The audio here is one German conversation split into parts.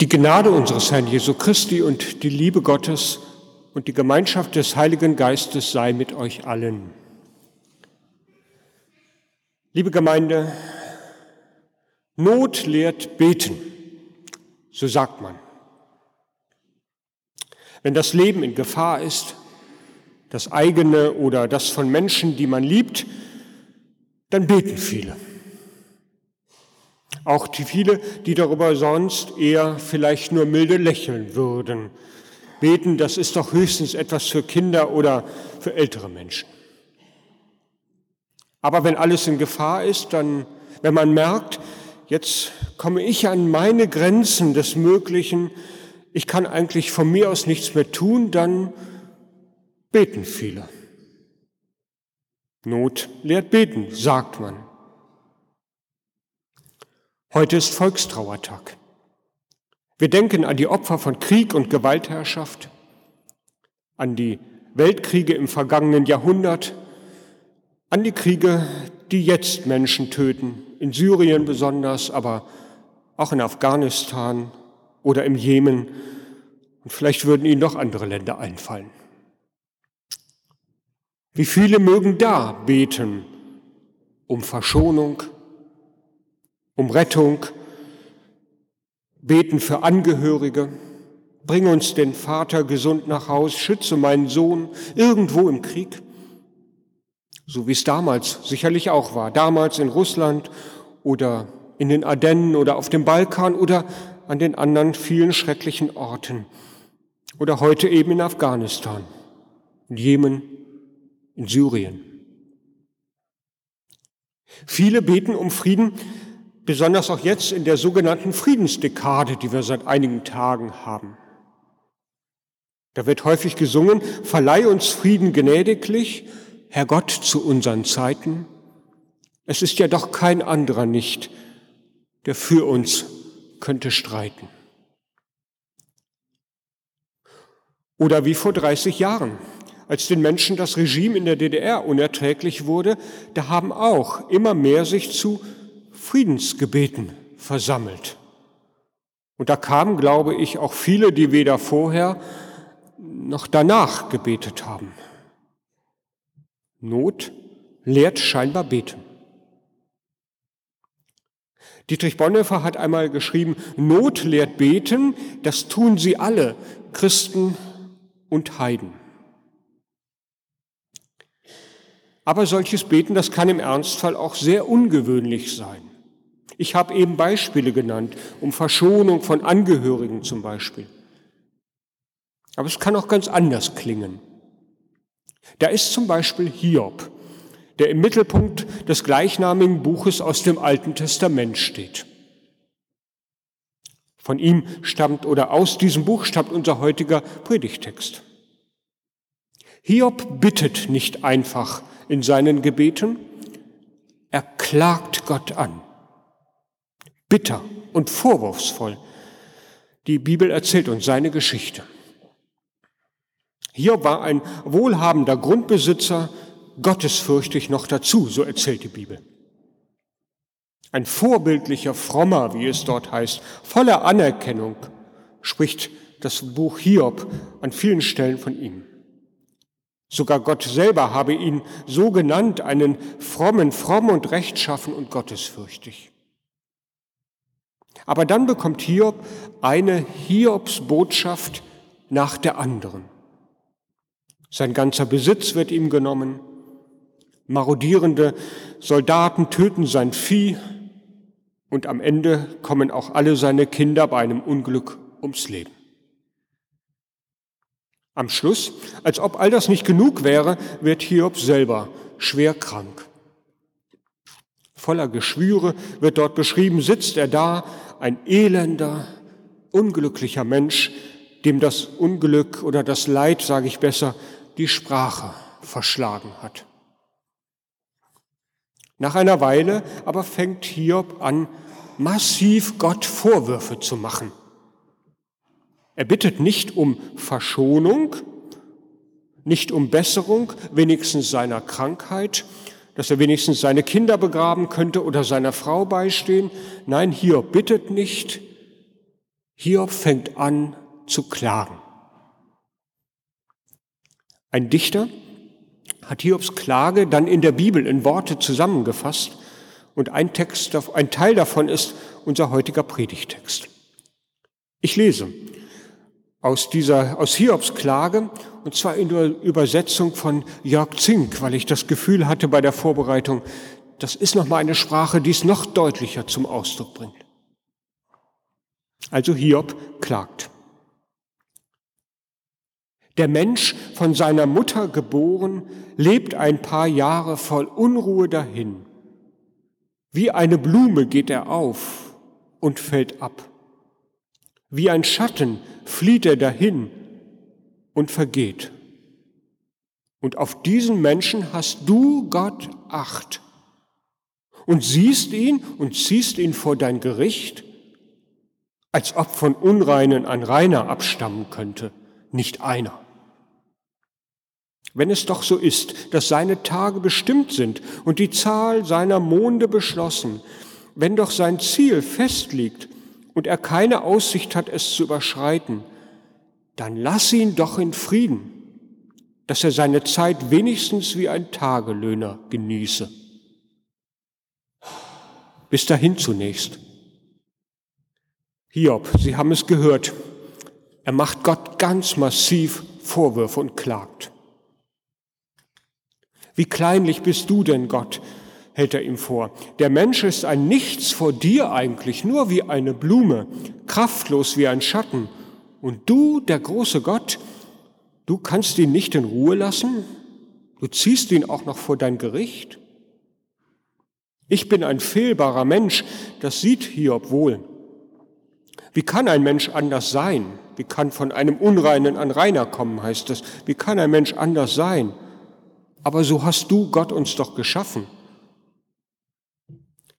Die Gnade unseres Herrn Jesu Christi und die Liebe Gottes und die Gemeinschaft des Heiligen Geistes sei mit euch allen. Liebe Gemeinde, Not lehrt beten, so sagt man. Wenn das Leben in Gefahr ist, das eigene oder das von Menschen, die man liebt, dann beten viele. Auch die viele, die darüber sonst eher vielleicht nur milde lächeln würden. Beten, das ist doch höchstens etwas für Kinder oder für ältere Menschen. Aber wenn alles in Gefahr ist, dann, wenn man merkt, jetzt komme ich an meine Grenzen des Möglichen, ich kann eigentlich von mir aus nichts mehr tun, dann beten viele. Not lehrt beten, sagt man. Heute ist Volkstrauertag. Wir denken an die Opfer von Krieg und Gewaltherrschaft, an die Weltkriege im vergangenen Jahrhundert, an die Kriege, die jetzt Menschen töten, in Syrien besonders, aber auch in Afghanistan oder im Jemen. Und vielleicht würden Ihnen noch andere Länder einfallen. Wie viele mögen da beten um Verschonung, um Rettung, beten für Angehörige, bring uns den Vater gesund nach Haus, schütze meinen Sohn irgendwo im Krieg, so wie es damals sicherlich auch war, damals in Russland oder in den Ardennen oder auf dem Balkan oder an den anderen vielen schrecklichen Orten oder heute eben in Afghanistan, in Jemen, in Syrien. Viele beten um Frieden, besonders auch jetzt in der sogenannten Friedensdekade, die wir seit einigen Tagen haben. Da wird häufig gesungen, verleih uns Frieden gnädiglich, Herr Gott, zu unseren Zeiten. Es ist ja doch kein anderer nicht, der für uns könnte streiten. Oder wie vor 30 Jahren, als den Menschen das Regime in der DDR unerträglich wurde, da haben auch immer mehr sich zu Friedensgebeten versammelt. Und da kamen, glaube ich, auch viele, die weder vorher noch danach gebetet haben. Not lehrt scheinbar beten. Dietrich Bonhoeffer hat einmal geschrieben, Not lehrt beten, das tun sie alle, Christen und Heiden. Aber solches Beten, das kann im Ernstfall auch sehr ungewöhnlich sein. Ich habe eben Beispiele genannt, um Verschonung von Angehörigen zum Beispiel. Aber es kann auch ganz anders klingen. Da ist zum Beispiel Hiob, der im Mittelpunkt des gleichnamigen Buches aus dem Alten Testament steht. Von ihm stammt oder aus diesem Buch stammt unser heutiger Predigtext. Hiob bittet nicht einfach in seinen Gebeten, er klagt Gott an bitter und vorwurfsvoll. Die Bibel erzählt uns seine Geschichte. Hier war ein wohlhabender Grundbesitzer, gottesfürchtig noch dazu, so erzählt die Bibel. Ein vorbildlicher Frommer, wie es dort heißt, voller Anerkennung, spricht das Buch Hiob an vielen Stellen von ihm. Sogar Gott selber habe ihn so genannt, einen frommen, fromm und rechtschaffen und gottesfürchtig. Aber dann bekommt Hiob eine Hiobsbotschaft nach der anderen. Sein ganzer Besitz wird ihm genommen. Marodierende Soldaten töten sein Vieh und am Ende kommen auch alle seine Kinder bei einem Unglück ums Leben. Am Schluss, als ob all das nicht genug wäre, wird Hiob selber schwer krank. Voller Geschwüre wird dort beschrieben, sitzt er da ein elender, unglücklicher Mensch, dem das Unglück oder das Leid, sage ich besser, die Sprache verschlagen hat. Nach einer Weile aber fängt Hiob an, massiv Gott Vorwürfe zu machen. Er bittet nicht um Verschonung, nicht um Besserung, wenigstens seiner Krankheit, dass er wenigstens seine Kinder begraben könnte oder seiner Frau beistehen. Nein, Hiob bittet nicht. Hiob fängt an zu klagen. Ein Dichter hat Hiobs Klage dann in der Bibel in Worte zusammengefasst und ein Text, ein Teil davon ist unser heutiger Predigtext. Ich lese aus dieser, aus Hiobs Klage und zwar in der Übersetzung von Jörg Zink, weil ich das Gefühl hatte bei der Vorbereitung, das ist nochmal eine Sprache, die es noch deutlicher zum Ausdruck bringt. Also Hiob klagt. Der Mensch, von seiner Mutter geboren, lebt ein paar Jahre voll Unruhe dahin. Wie eine Blume geht er auf und fällt ab. Wie ein Schatten flieht er dahin und vergeht. Und auf diesen Menschen hast du, Gott, Acht und siehst ihn und ziehst ihn vor dein Gericht als ob von Unreinen ein Reiner abstammen könnte, nicht einer. Wenn es doch so ist, dass seine Tage bestimmt sind und die Zahl seiner Monde beschlossen, wenn doch sein Ziel festliegt und er keine Aussicht hat, es zu überschreiten, dann lass ihn doch in Frieden, dass er seine Zeit wenigstens wie ein Tagelöhner genieße. Bis dahin zunächst. Hiob, Sie haben es gehört, er macht Gott ganz massiv Vorwürfe und klagt. Wie kleinlich bist du denn, Gott? Hält er ihm vor. Der Mensch ist ein Nichts vor dir eigentlich, nur wie eine Blume, kraftlos wie ein Schatten. Und du, der große Gott, du kannst ihn nicht in Ruhe lassen? Du ziehst ihn auch noch vor dein Gericht? Ich bin ein fehlbarer Mensch, das sieht Hiob wohl. Wie kann ein Mensch anders sein? Wie kann von einem Unreinen ein Reiner kommen, heißt es. Wie kann ein Mensch anders sein? Aber so hast du Gott uns doch geschaffen.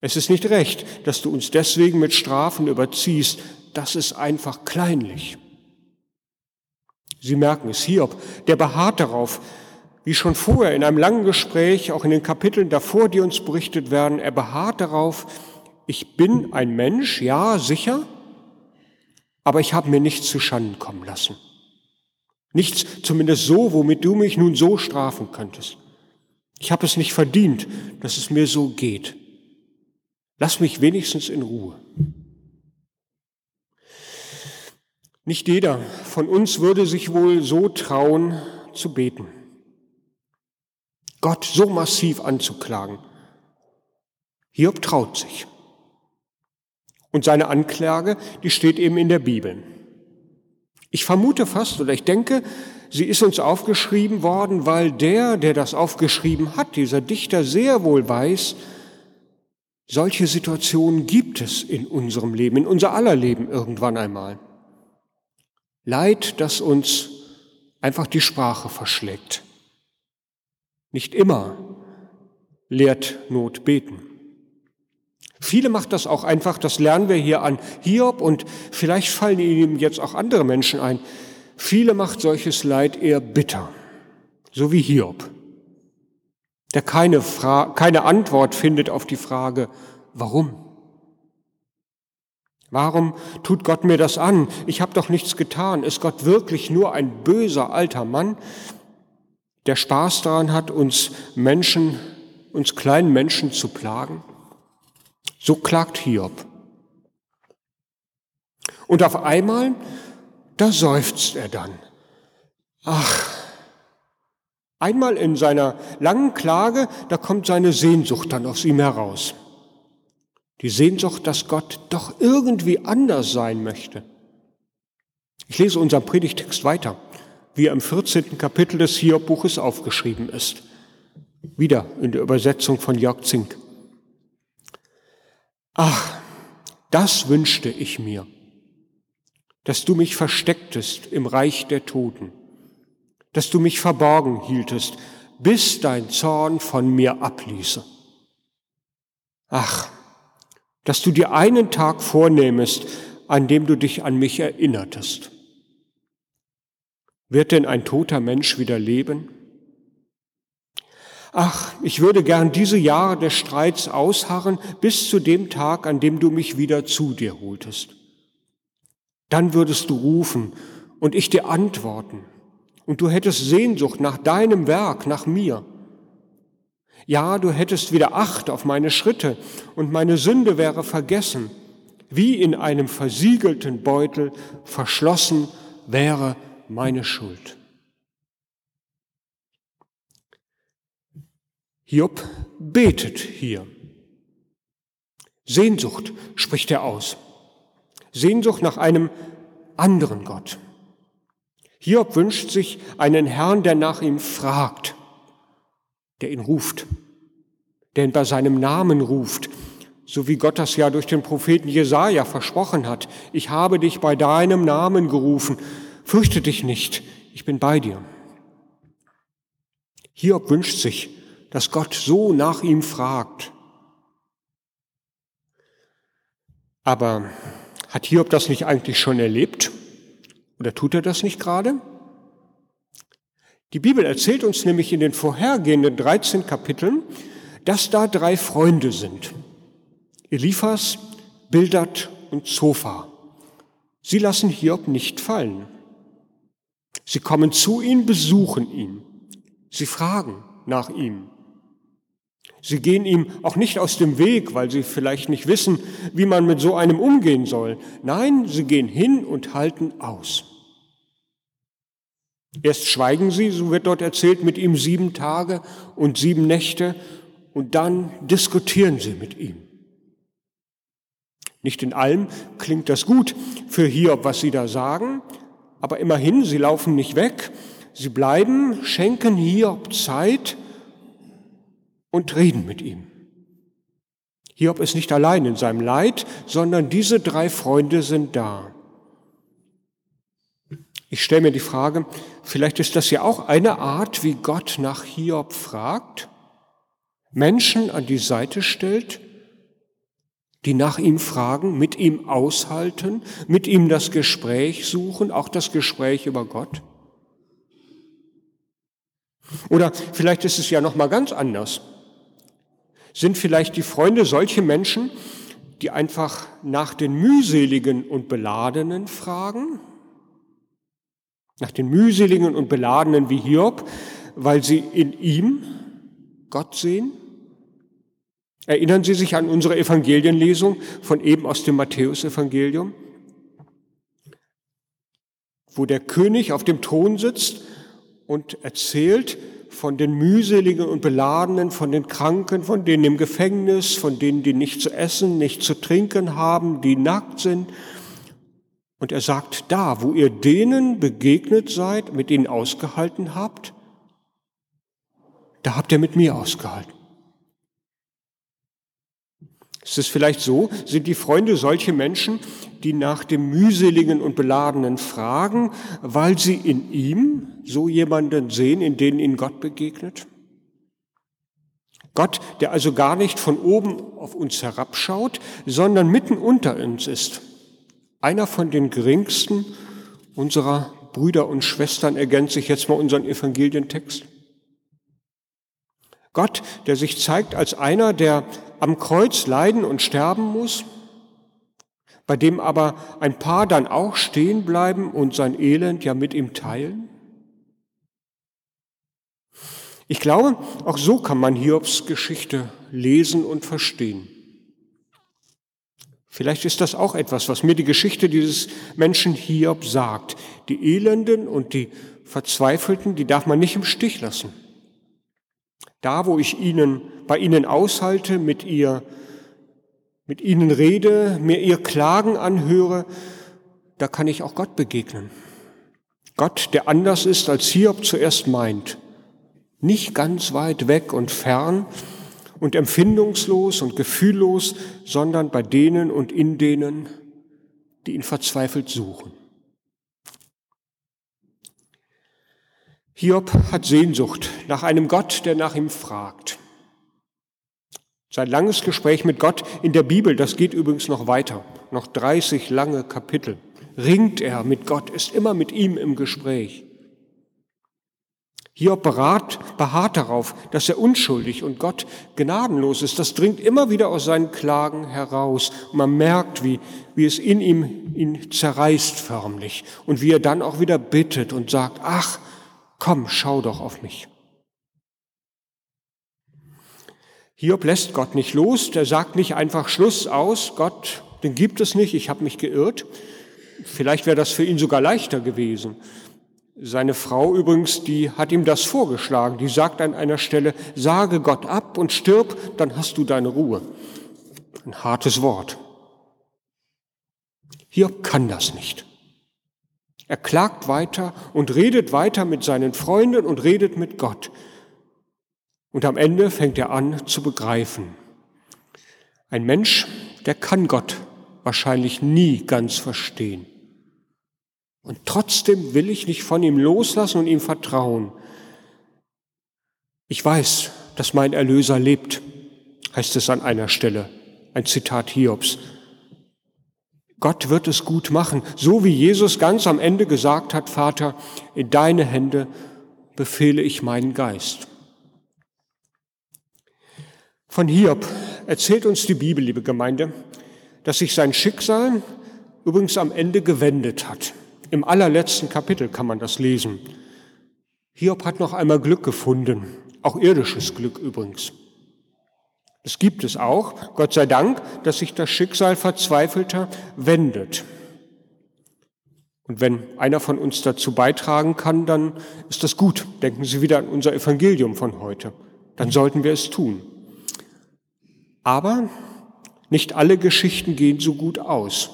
Es ist nicht recht, dass du uns deswegen mit Strafen überziehst. Das ist einfach kleinlich. Sie merken es, Hiob, der beharrt darauf, wie schon vorher in einem langen Gespräch, auch in den Kapiteln davor, die uns berichtet werden, er beharrt darauf, ich bin ein Mensch, ja, sicher, aber ich habe mir nichts zu Schanden kommen lassen. Nichts, zumindest so, womit du mich nun so strafen könntest. Ich habe es nicht verdient, dass es mir so geht. Lass mich wenigstens in Ruhe. Nicht jeder von uns würde sich wohl so trauen zu beten. Gott so massiv anzuklagen. Hiob traut sich. Und seine Anklage, die steht eben in der Bibel. Ich vermute fast oder ich denke, sie ist uns aufgeschrieben worden, weil der, der das aufgeschrieben hat, dieser Dichter sehr wohl weiß, solche Situationen gibt es in unserem Leben, in unser aller Leben irgendwann einmal. Leid, das uns einfach die Sprache verschlägt. Nicht immer lehrt Not beten. Viele macht das auch einfach, das lernen wir hier an Hiob und vielleicht fallen ihm jetzt auch andere Menschen ein. Viele macht solches Leid eher bitter, so wie Hiob, der keine, Fra keine Antwort findet auf die Frage, warum? Warum tut Gott mir das an? Ich habe doch nichts getan. Ist Gott wirklich nur ein böser alter Mann, der Spaß daran hat, uns Menschen, uns kleinen Menschen zu plagen? So klagt Hiob. Und auf einmal, da seufzt er dann. Ach, einmal in seiner langen Klage, da kommt seine Sehnsucht dann aus ihm heraus. Die Sehnsucht, dass Gott doch irgendwie anders sein möchte. Ich lese unseren Predigtext weiter, wie er im 14. Kapitel des Hiob-Buches aufgeschrieben ist. Wieder in der Übersetzung von Jörg Zink. Ach, das wünschte ich mir, dass du mich verstecktest im Reich der Toten, dass du mich verborgen hieltest, bis dein Zorn von mir abließe. Ach, dass du dir einen Tag vornehmest, an dem du dich an mich erinnertest. Wird denn ein toter Mensch wieder leben? Ach, ich würde gern diese Jahre des Streits ausharren bis zu dem Tag, an dem du mich wieder zu dir holtest. Dann würdest du rufen und ich dir antworten. Und du hättest Sehnsucht nach deinem Werk, nach mir. Ja, du hättest wieder Acht auf meine Schritte und meine Sünde wäre vergessen, wie in einem versiegelten Beutel verschlossen wäre meine Schuld. Hiob betet hier. Sehnsucht spricht er aus. Sehnsucht nach einem anderen Gott. Hiob wünscht sich einen Herrn, der nach ihm fragt, der ihn ruft, der ihn bei seinem Namen ruft, so wie Gott das ja durch den Propheten Jesaja versprochen hat. Ich habe dich bei deinem Namen gerufen. Fürchte dich nicht, ich bin bei dir. Hiob wünscht sich, dass Gott so nach ihm fragt. Aber hat Hiob das nicht eigentlich schon erlebt? Oder tut er das nicht gerade? Die Bibel erzählt uns nämlich in den vorhergehenden 13 Kapiteln, dass da drei Freunde sind. Eliphas, Bildad und Zophar. Sie lassen Hiob nicht fallen. Sie kommen zu ihm, besuchen ihn. Sie fragen nach ihm. Sie gehen ihm auch nicht aus dem Weg, weil sie vielleicht nicht wissen, wie man mit so einem umgehen soll. Nein, sie gehen hin und halten aus. Erst schweigen sie, so wird dort erzählt, mit ihm sieben Tage und sieben Nächte und dann diskutieren sie mit ihm. Nicht in allem klingt das gut für Hiob, was sie da sagen, aber immerhin, sie laufen nicht weg, sie bleiben, schenken Hiob Zeit, und reden mit ihm. Hiob ist nicht allein in seinem Leid, sondern diese drei Freunde sind da. Ich stelle mir die Frage, vielleicht ist das ja auch eine Art, wie Gott nach Hiob fragt, Menschen an die Seite stellt, die nach ihm fragen, mit ihm aushalten, mit ihm das Gespräch suchen, auch das Gespräch über Gott. Oder vielleicht ist es ja noch mal ganz anders. Sind vielleicht die Freunde solche Menschen, die einfach nach den mühseligen und beladenen fragen? Nach den mühseligen und beladenen wie Hiob, weil sie in ihm Gott sehen? Erinnern Sie sich an unsere Evangelienlesung von eben aus dem Matthäusevangelium, wo der König auf dem Thron sitzt und erzählt, von den mühseligen und beladenen, von den Kranken, von denen im Gefängnis, von denen, die nicht zu essen, nicht zu trinken haben, die nackt sind. Und er sagt, da, wo ihr denen begegnet seid, mit ihnen ausgehalten habt, da habt ihr mit mir ausgehalten. Ist es vielleicht so, sind die Freunde solche Menschen, die nach dem mühseligen und beladenen fragen, weil sie in ihm so jemanden sehen, in denen ihnen Gott begegnet? Gott, der also gar nicht von oben auf uns herabschaut, sondern mitten unter uns ist. Einer von den geringsten unserer Brüder und Schwestern ergänze ich jetzt mal unseren Evangelientext. Gott, der sich zeigt als einer, der am Kreuz leiden und sterben muss, bei dem aber ein paar dann auch stehen bleiben und sein Elend ja mit ihm teilen? Ich glaube, auch so kann man Hiobs Geschichte lesen und verstehen. Vielleicht ist das auch etwas, was mir die Geschichte dieses Menschen Hiob sagt. Die Elenden und die Verzweifelten, die darf man nicht im Stich lassen. Da, wo ich ihnen, bei ihnen aushalte, mit ihr, mit ihnen rede, mir ihr Klagen anhöre, da kann ich auch Gott begegnen. Gott, der anders ist, als Hiob zuerst meint. Nicht ganz weit weg und fern und empfindungslos und gefühllos, sondern bei denen und in denen, die ihn verzweifelt suchen. Hiob hat Sehnsucht nach einem Gott, der nach ihm fragt. Sein langes Gespräch mit Gott in der Bibel, das geht übrigens noch weiter, noch 30 lange Kapitel. Ringt er mit Gott, ist immer mit ihm im Gespräch. Hiob beharrt, darauf, dass er unschuldig und Gott gnadenlos ist. Das dringt immer wieder aus seinen Klagen heraus. Und man merkt, wie, wie es in ihm ihn zerreißt förmlich und wie er dann auch wieder bittet und sagt, ach, komm, schau doch auf mich. Hiob lässt Gott nicht los, der sagt nicht einfach Schluss aus, Gott, den gibt es nicht, ich habe mich geirrt. Vielleicht wäre das für ihn sogar leichter gewesen. Seine Frau übrigens, die hat ihm das vorgeschlagen. Die sagt an einer Stelle, sage Gott ab und stirb, dann hast du deine Ruhe. Ein hartes Wort. Hiob kann das nicht. Er klagt weiter und redet weiter mit seinen Freunden und redet mit Gott. Und am Ende fängt er an zu begreifen. Ein Mensch, der kann Gott wahrscheinlich nie ganz verstehen. Und trotzdem will ich nicht von ihm loslassen und ihm vertrauen. Ich weiß, dass mein Erlöser lebt, heißt es an einer Stelle, ein Zitat Hiobs. Gott wird es gut machen, so wie Jesus ganz am Ende gesagt hat, Vater, in deine Hände befehle ich meinen Geist. Von Hiob erzählt uns die Bibel, liebe Gemeinde, dass sich sein Schicksal übrigens am Ende gewendet hat. Im allerletzten Kapitel kann man das lesen. Hiob hat noch einmal Glück gefunden, auch irdisches Glück übrigens. Es gibt es auch, Gott sei Dank, dass sich das Schicksal Verzweifelter wendet. Und wenn einer von uns dazu beitragen kann, dann ist das gut. Denken Sie wieder an unser Evangelium von heute. Dann sollten wir es tun. Aber nicht alle Geschichten gehen so gut aus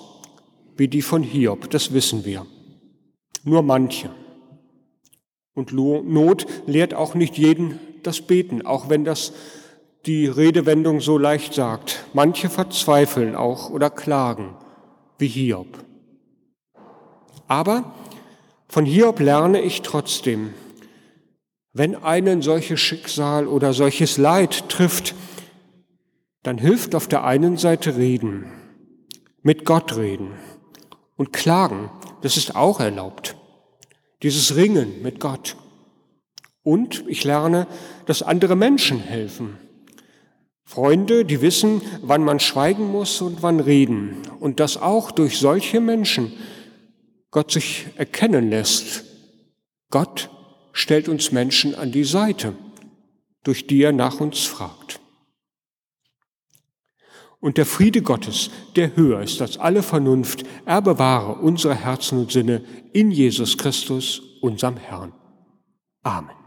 wie die von Hiob, das wissen wir nur manche. Und Not lehrt auch nicht jeden das Beten, auch wenn das die Redewendung so leicht sagt. Manche verzweifeln auch oder klagen, wie Hiob. Aber von Hiob lerne ich trotzdem, wenn einen solches Schicksal oder solches Leid trifft, dann hilft auf der einen Seite reden, mit Gott reden und klagen, das ist auch erlaubt. Dieses Ringen mit Gott. Und ich lerne, dass andere Menschen helfen. Freunde, die wissen, wann man schweigen muss und wann reden. Und dass auch durch solche Menschen Gott sich erkennen lässt. Gott stellt uns Menschen an die Seite, durch die er nach uns fragt. Und der Friede Gottes, der höher ist als alle Vernunft, er bewahre unsere Herzen und Sinne in Jesus Christus, unserem Herrn. Amen.